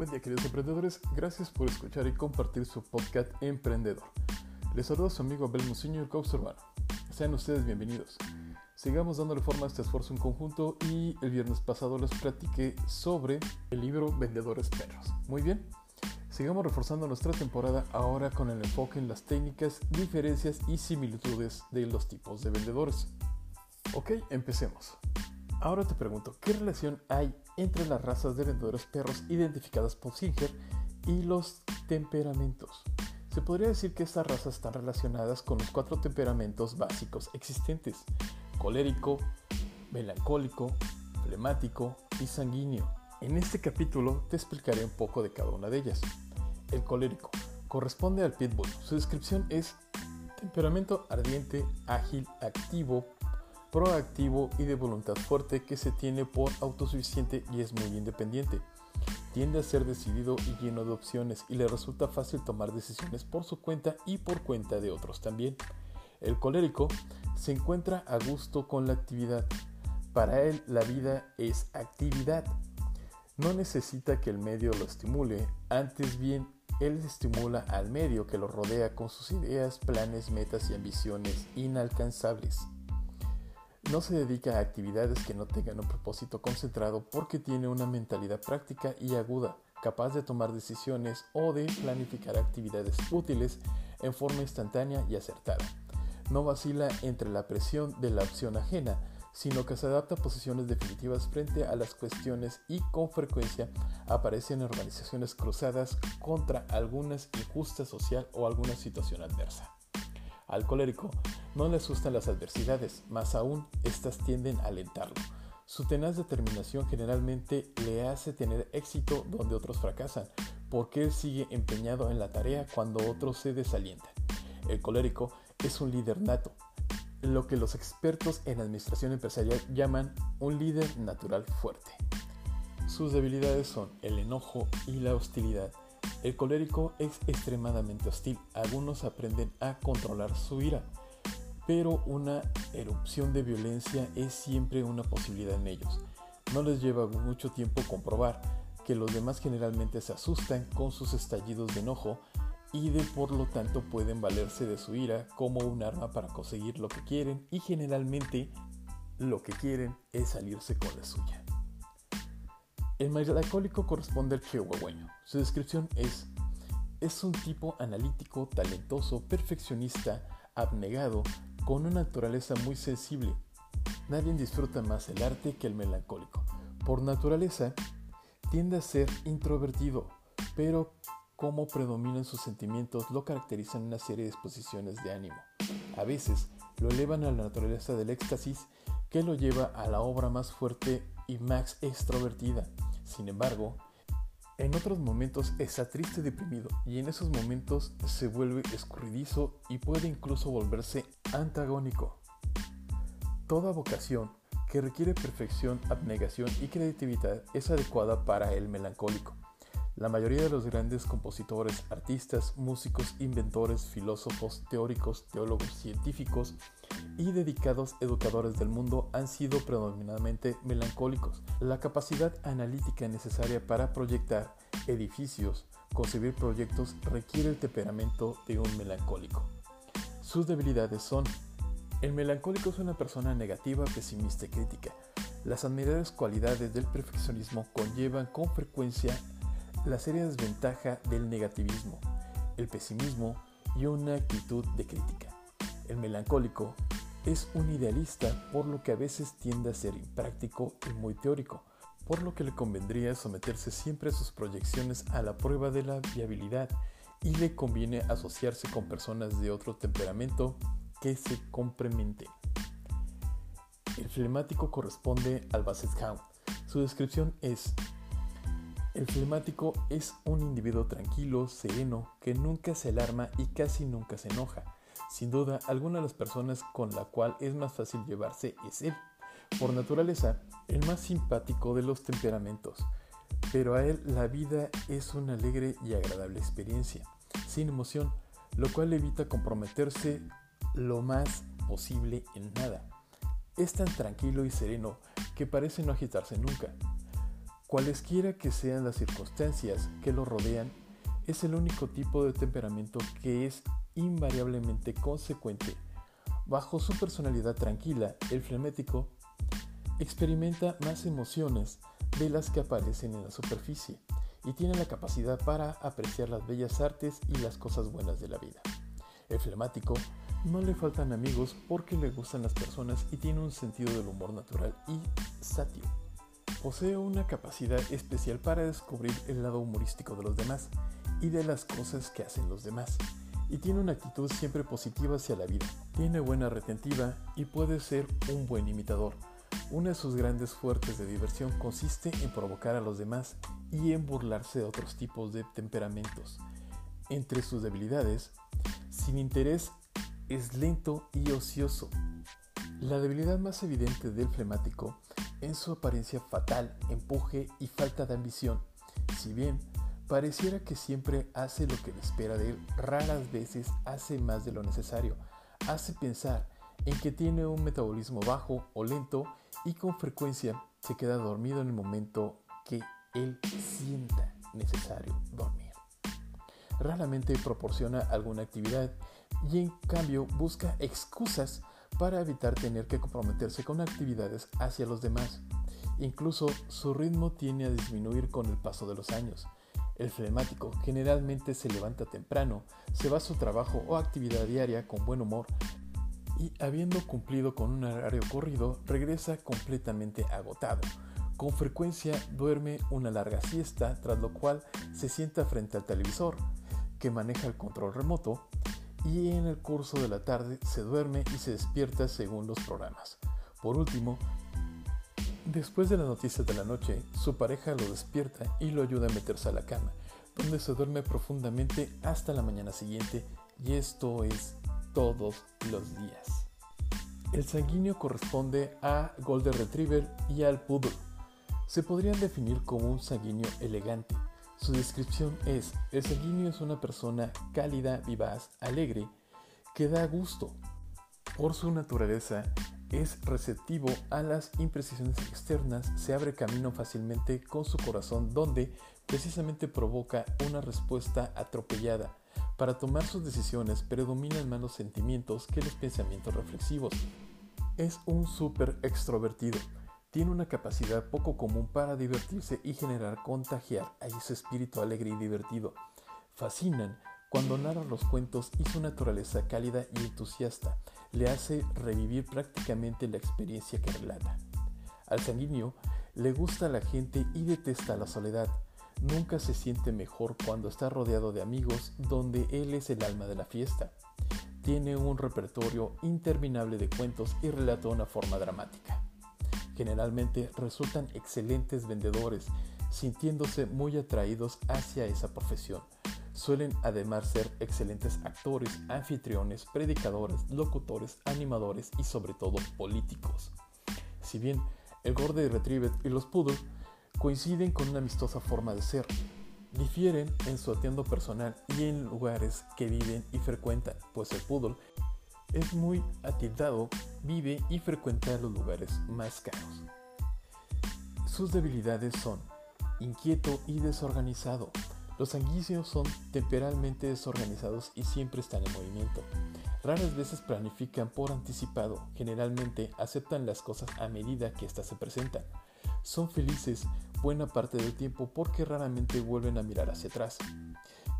Buen día queridos emprendedores, gracias por escuchar y compartir su podcast Emprendedor. Les saluda su amigo Abel Muciño, el coach urbano. Sean ustedes bienvenidos. Sigamos dándole forma a este esfuerzo en conjunto y el viernes pasado les platiqué sobre el libro Vendedores Perros. Muy bien, sigamos reforzando nuestra temporada ahora con el enfoque en las técnicas, diferencias y similitudes de los tipos de vendedores. Ok, empecemos. Ahora te pregunto, ¿qué relación hay entre las razas de vendedores perros identificadas por Singer y los temperamentos? Se podría decir que estas razas están relacionadas con los cuatro temperamentos básicos existentes, colérico, melancólico, flemático y sanguíneo. En este capítulo te explicaré un poco de cada una de ellas. El colérico corresponde al pitbull. Su descripción es temperamento ardiente, ágil, activo, proactivo y de voluntad fuerte que se tiene por autosuficiente y es muy independiente. Tiende a ser decidido y lleno de opciones y le resulta fácil tomar decisiones por su cuenta y por cuenta de otros también. El colérico se encuentra a gusto con la actividad. Para él la vida es actividad. No necesita que el medio lo estimule, antes bien él estimula al medio que lo rodea con sus ideas, planes, metas y ambiciones inalcanzables. No se dedica a actividades que no tengan un propósito concentrado porque tiene una mentalidad práctica y aguda, capaz de tomar decisiones o de planificar actividades útiles en forma instantánea y acertada. No vacila entre la presión de la opción ajena, sino que se adapta a posiciones definitivas frente a las cuestiones y con frecuencia aparece en organizaciones cruzadas contra alguna injusta social o alguna situación adversa. Al colérico no le asustan las adversidades, más aún estas tienden a alentarlo. Su tenaz determinación generalmente le hace tener éxito donde otros fracasan, porque él sigue empeñado en la tarea cuando otros se desalientan. El colérico es un líder nato, lo que los expertos en administración empresarial llaman un líder natural fuerte. Sus debilidades son el enojo y la hostilidad. El colérico es extremadamente hostil. Algunos aprenden a controlar su ira, pero una erupción de violencia es siempre una posibilidad en ellos. No les lleva mucho tiempo comprobar que los demás generalmente se asustan con sus estallidos de enojo y de por lo tanto pueden valerse de su ira como un arma para conseguir lo que quieren y generalmente lo que quieren es salirse con la suya. El melancólico corresponde al chihuahueño. Su descripción es, es un tipo analítico, talentoso, perfeccionista, abnegado, con una naturaleza muy sensible. Nadie disfruta más el arte que el melancólico. Por naturaleza, tiende a ser introvertido, pero como predominan sus sentimientos lo caracterizan una serie de exposiciones de ánimo. A veces lo elevan a la naturaleza del éxtasis que lo lleva a la obra más fuerte y más extrovertida. Sin embargo, en otros momentos está triste y deprimido y en esos momentos se vuelve escurridizo y puede incluso volverse antagónico. Toda vocación que requiere perfección, abnegación y creatividad es adecuada para el melancólico. La mayoría de los grandes compositores, artistas, músicos, inventores, filósofos, teóricos, teólogos, científicos y dedicados educadores del mundo han sido predominantemente melancólicos. La capacidad analítica necesaria para proyectar edificios, concebir proyectos requiere el temperamento de un melancólico. Sus debilidades son el melancólico es una persona negativa, pesimista y crítica. Las admirables cualidades del perfeccionismo conllevan con frecuencia la seria desventaja del negativismo, el pesimismo y una actitud de crítica. El melancólico es un idealista por lo que a veces tiende a ser impráctico y muy teórico, por lo que le convendría someterse siempre a sus proyecciones a la prueba de la viabilidad y le conviene asociarse con personas de otro temperamento que se complementen. El flemático corresponde al Basset Hound. Su descripción es el flemático es un individuo tranquilo, sereno, que nunca se alarma y casi nunca se enoja. Sin duda, alguna de las personas con la cual es más fácil llevarse es él. Por naturaleza, el más simpático de los temperamentos. Pero a él la vida es una alegre y agradable experiencia, sin emoción, lo cual evita comprometerse lo más posible en nada. Es tan tranquilo y sereno que parece no agitarse nunca. Cualesquiera que sean las circunstancias que lo rodean, es el único tipo de temperamento que es invariablemente consecuente. Bajo su personalidad tranquila, el flemético experimenta más emociones de las que aparecen en la superficie y tiene la capacidad para apreciar las bellas artes y las cosas buenas de la vida. El flemático no le faltan amigos porque le gustan las personas y tiene un sentido del humor natural y satio. Posee una capacidad especial para descubrir el lado humorístico de los demás y de las cosas que hacen los demás. Y tiene una actitud siempre positiva hacia la vida. Tiene buena retentiva y puede ser un buen imitador. Una de sus grandes fuertes de diversión consiste en provocar a los demás y en burlarse de otros tipos de temperamentos. Entre sus debilidades, sin interés, es lento y ocioso. La debilidad más evidente del flemático es su apariencia fatal, empuje y falta de ambición. Si bien Pareciera que siempre hace lo que le espera de él, raras veces hace más de lo necesario. Hace pensar en que tiene un metabolismo bajo o lento y con frecuencia se queda dormido en el momento que él sienta necesario dormir. Raramente proporciona alguna actividad y en cambio busca excusas para evitar tener que comprometerse con actividades hacia los demás. Incluso su ritmo tiene a disminuir con el paso de los años. El flemático generalmente se levanta temprano, se va a su trabajo o actividad diaria con buen humor y habiendo cumplido con un horario corrido regresa completamente agotado. Con frecuencia duerme una larga siesta, tras lo cual se sienta frente al televisor, que maneja el control remoto, y en el curso de la tarde se duerme y se despierta según los programas. Por último, Después de las noticias de la noche, su pareja lo despierta y lo ayuda a meterse a la cama, donde se duerme profundamente hasta la mañana siguiente y esto es todos los días. El sanguíneo corresponde a Golden Retriever y al Poodle. Se podrían definir como un sanguíneo elegante. Su descripción es, el sanguíneo es una persona cálida, vivaz, alegre, que da gusto. Por su naturaleza, es receptivo a las imprecisiones externas, se abre camino fácilmente con su corazón donde precisamente provoca una respuesta atropellada. Para tomar sus decisiones predominan más los sentimientos que los pensamientos reflexivos. Es un súper extrovertido. Tiene una capacidad poco común para divertirse y generar contagiar a ese espíritu alegre y divertido. Fascinan cuando narra los cuentos y su naturaleza cálida y entusiasta le hace revivir prácticamente la experiencia que relata. Al sanguíneo le gusta la gente y detesta la soledad. Nunca se siente mejor cuando está rodeado de amigos donde él es el alma de la fiesta. Tiene un repertorio interminable de cuentos y relata una forma dramática. Generalmente resultan excelentes vendedores, sintiéndose muy atraídos hacia esa profesión Suelen además ser excelentes actores, anfitriones, predicadores, locutores, animadores y sobre todo políticos. Si bien el Golden Retriever y los Poodle coinciden con una amistosa forma de ser, difieren en su atiendo personal y en lugares que viven y frecuentan, pues el Poodle es muy atildado, vive y frecuenta los lugares más caros. Sus debilidades son inquieto y desorganizado, los sanguíneos son temperalmente desorganizados y siempre están en movimiento. Raras veces planifican por anticipado, generalmente aceptan las cosas a medida que éstas se presentan. Son felices buena parte del tiempo porque raramente vuelven a mirar hacia atrás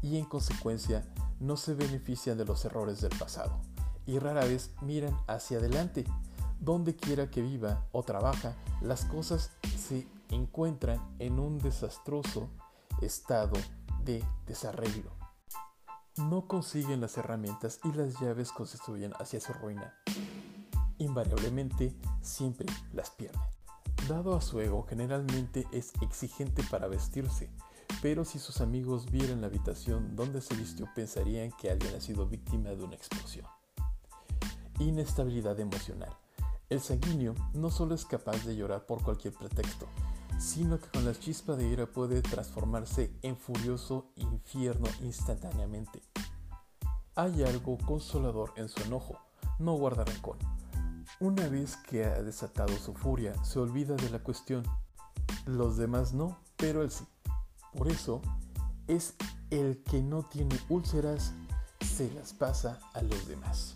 y en consecuencia no se benefician de los errores del pasado y rara vez miran hacia adelante. Donde quiera que viva o trabaja, las cosas se encuentran en un desastroso estado de desarreglo. No consiguen las herramientas y las llaves constituyen hacia su ruina. Invariablemente siempre las pierden. Dado a su ego, generalmente es exigente para vestirse, pero si sus amigos vieran la habitación donde se vistió pensarían que alguien ha sido víctima de una explosión. Inestabilidad emocional. El sanguíneo no solo es capaz de llorar por cualquier pretexto, sino que con la chispa de ira puede transformarse en furioso infierno instantáneamente. Hay algo consolador en su enojo, no guarda rencor. Una vez que ha desatado su furia, se olvida de la cuestión. los demás no, pero él sí. Por eso es el que no tiene úlceras, se las pasa a los demás.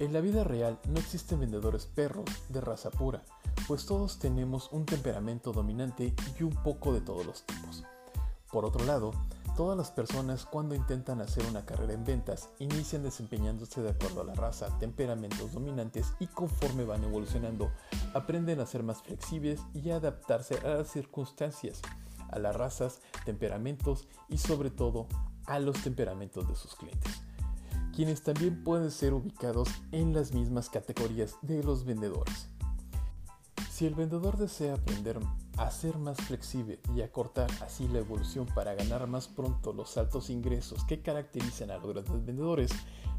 En la vida real no existen vendedores perros de raza pura, pues todos tenemos un temperamento dominante y un poco de todos los tipos. Por otro lado, todas las personas cuando intentan hacer una carrera en ventas inician desempeñándose de acuerdo a la raza, temperamentos dominantes y conforme van evolucionando aprenden a ser más flexibles y a adaptarse a las circunstancias, a las razas, temperamentos y sobre todo a los temperamentos de sus clientes, quienes también pueden ser ubicados en las mismas categorías de los vendedores. Si el vendedor desea aprender a ser más flexible y acortar así la evolución para ganar más pronto los altos ingresos que caracterizan a los grandes vendedores,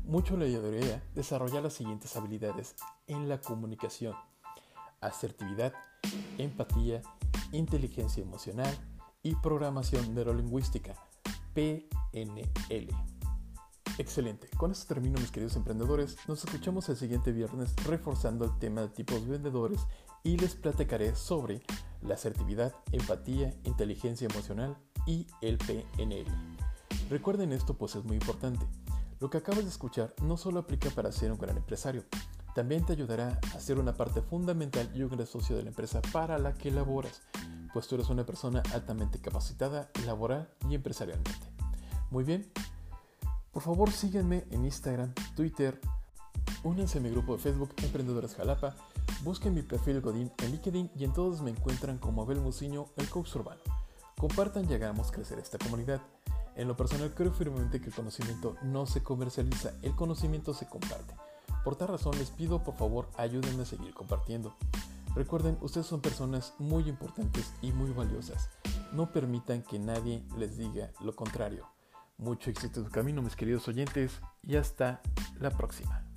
mucho le ayudaría desarrollar las siguientes habilidades en la comunicación. Asertividad, empatía, inteligencia emocional y programación neurolingüística, PNL. Excelente, con esto termino mis queridos emprendedores, nos escuchamos el siguiente viernes reforzando el tema de tipos vendedores y les platicaré sobre la asertividad, empatía, inteligencia emocional y el PNL. Recuerden esto pues es muy importante. Lo que acabas de escuchar no solo aplica para ser un gran empresario, también te ayudará a ser una parte fundamental y un gran socio de la empresa para la que laboras, pues tú eres una persona altamente capacitada laboral y empresarialmente. Muy bien, por favor síguenme en Instagram, Twitter, únanse a mi grupo de Facebook Emprendedores Jalapa, busquen mi perfil Godín en LinkedIn y en todos me encuentran como Abel Muciño, el coach urbano. Compartan y hagamos crecer esta comunidad. En lo personal creo firmemente que el conocimiento no se comercializa, el conocimiento se comparte. Por tal razón les pido por favor ayúdenme a seguir compartiendo. Recuerden, ustedes son personas muy importantes y muy valiosas. No permitan que nadie les diga lo contrario. Mucho éxito en su camino, mis queridos oyentes, y hasta la próxima.